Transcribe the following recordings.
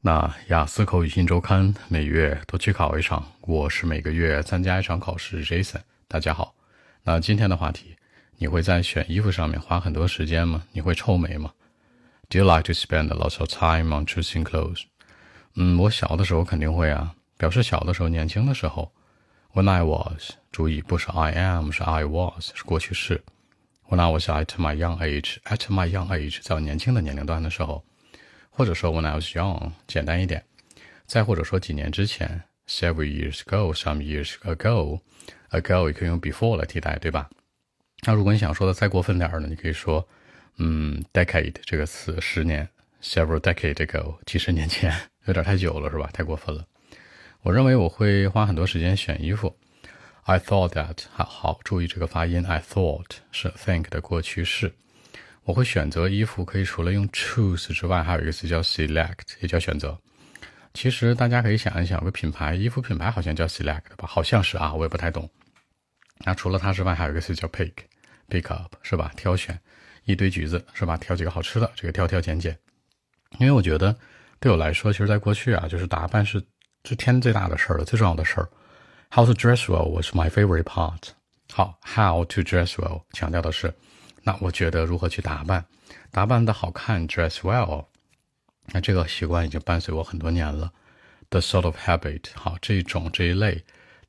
那雅思口语新周刊每月都去考一场，我是每个月参加一场考试。Jason，大家好。那今天的话题，你会在选衣服上面花很多时间吗？你会臭美吗？Do you like to spend a lot of time on choosing clothes？嗯，我小的时候肯定会啊，表示小的时候，年轻的时候。When I was，注意不是 I am，是 I was，是过去式。When I was at my young age，at my young age，在我年轻的年龄段的时候。或者说 when I was young，简单一点；再或者说几年之前，several years ago，some years ago，ago 也可以用 before 来替代，对吧？那如果你想说的再过分点儿呢，你可以说，嗯，decade 这个词，十年，several decade ago，几十年前，有点太久了，是吧？太过分了。我认为我会花很多时间选衣服。I thought that，好好注意这个发音，I thought 是 think 的过去式。我会选择衣服，可以除了用 choose 之外，还有一个词叫 select，也叫选择。其实大家可以想一想，有个品牌衣服品牌好像叫 select 吧？好像是啊，我也不太懂。那除了它之外，还有一个词叫 pick，pick up 是吧？挑选一堆橘子是吧？挑几个好吃的，这个挑挑拣拣。因为我觉得对我来说，其实在过去啊，就是打扮是这天最大的事儿了，最重要的事儿。How to dress well was my favorite part。好，how to dress well 强调的是。那我觉得如何去打扮，打扮的好看，dress well，那这个习惯已经伴随我很多年了。The sort of habit，好，这一种这一类，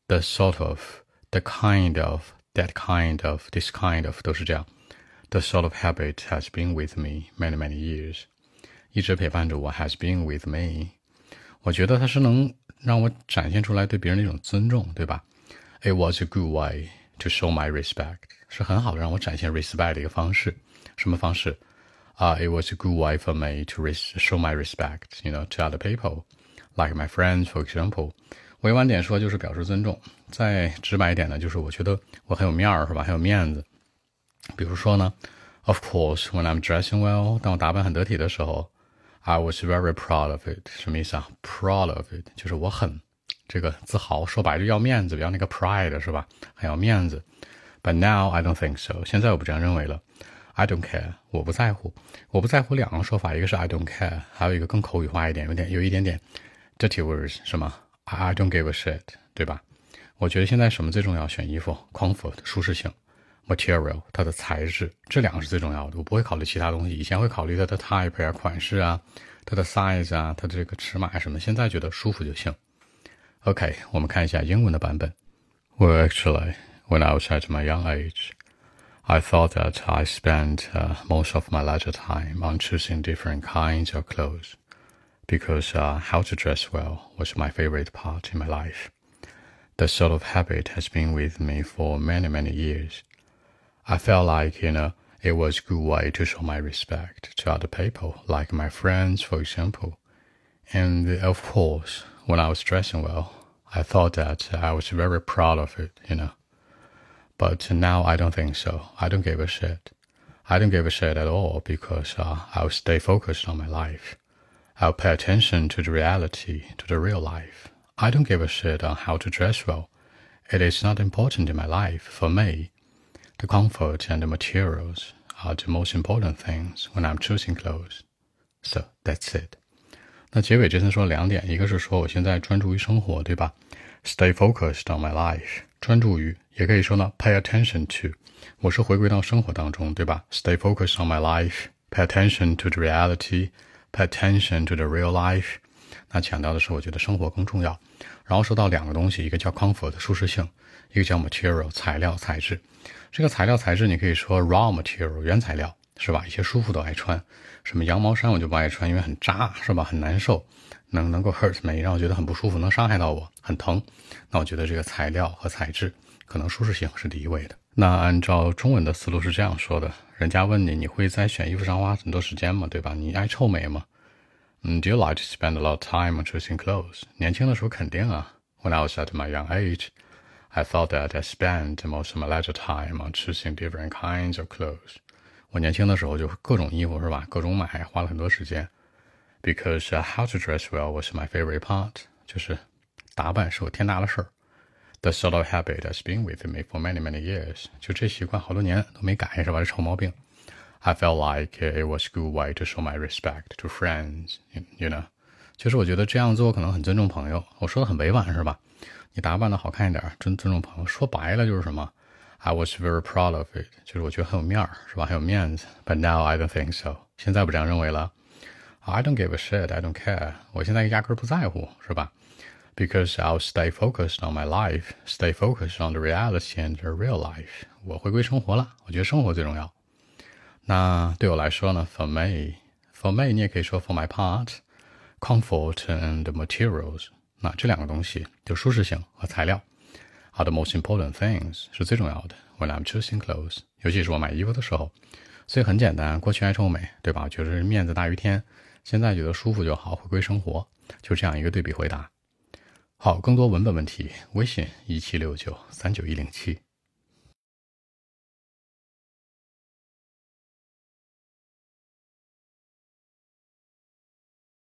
the sort of，the kind of，that kind of，this kind of，都是这样。The sort of habit has been with me many many years，一直陪伴着我，has been with me。我觉得它是能让我展现出来对别人的一种尊重，对吧？It was a good way to show my respect。是很好的让我展现 respect 的一个方式。什么方式？啊、uh,，It was a good way for me to show my respect, you know, to other people, like my friends, for example. 委婉点说就是表示尊重，再直白一点呢，就是我觉得我很有面儿，是吧？很有面子。比如说呢，Of course, when I'm dressing well，当我打扮很得体的时候，I was very proud of it。什么意思啊？Proud of it 就是我很 这个自豪，说白了要面子，要那个 pride 是吧？很要面子。But now I don't think so。现在我不这样认为了。I don't care，我不在乎。我不在乎两个说法，一个是 I don't care，还有一个更口语化一点，有点有一点点 dirty words，是吗？I don't give a shit，对吧？我觉得现在什么最重要？选衣服，comfort，舒适性，material，它的材质，这两个是最重要的。我不会考虑其他东西。以前会考虑它的 type 啊，款式啊，它的 size 啊，它的这个尺码什么。现在觉得舒服就行。OK，我们看一下英文的版本。Well, actually. when I was at my young age, I thought that I spent uh, most of my leisure time on choosing different kinds of clothes because uh, how to dress well was my favorite part in my life. The sort of habit has been with me for many, many years. I felt like, you know, it was a good way to show my respect to other people, like my friends, for example. And of course, when I was dressing well, I thought that I was very proud of it, you know. But now I don't think so. I don't give a shit. I don't give a shit at all because uh, I'll stay focused on my life. I'll pay attention to the reality, to the real life. I don't give a shit on how to dress well. It is not important in my life for me. The comfort and the materials are the most important things when I'm choosing clothes. So that's it. 那结尾这次说两点，一个是说我现在专注于生活，对吧？Stay focused on my life，专注于也可以说呢，pay attention to，我是回归到生活当中，对吧？Stay focused on my life，pay attention to the reality，pay attention to the real life。那强调的是，我觉得生活更重要。然后说到两个东西，一个叫 comfort 舒适性，一个叫 material 材料材质。这个材料材质你可以说 raw material 原材料，是吧？一些舒服都爱穿，什么羊毛衫我就不爱穿，因为很扎，是吧？很难受，能能够 hurt me，让我觉得很不舒服，能伤害到我，很疼。那我觉得这个材料和材质。可能舒适性是第一位的。那按照中文的思路是这样说的：人家问你，你会在选衣服上花很多时间吗？对吧？你爱臭美吗？嗯，Do you like to spend a lot of time on choosing clothes？年轻的时候肯定啊。When I was at my young age, I thought that I spent most of my leisure time on choosing different kinds of clothes。我年轻的时候就各种衣服是吧？各种买，花了很多时间。Because how to dress well was my favorite part。就是打扮是我天大的事儿。The sort of habit has been with me for many many years，就这习惯好多年都没改，是吧？这臭毛病。I felt like it was good way to show my respect to friends, you know，其实我觉得这样做可能很尊重朋友。我说的很委婉是吧？你打扮的好看一点，尊尊重朋友。说白了就是什么 ？I was very proud of it，就是我觉得很有面儿，是吧？很有面子。But now I don't think so，现在不这样认为了。I don't give a shit，I don't care，我现在压根儿不在乎，是吧？Because I'll stay focused on my life，stay focused on the reality and the real life。我回归生活了，我觉得生活最重要。那对我来说呢？For me，for me，你也可以说 for my part，comfort and materials。那这两个东西，就舒适性和材料 ，are the most important things，是最重要的。When I'm choosing clothes，尤其是我买衣服的时候，所以很简单。过去爱臭美，对吧？觉得面子大于天，现在觉得舒服就好，回归生活，就这样一个对比回答。好，更多文本问题，微信一七六九三九一零七。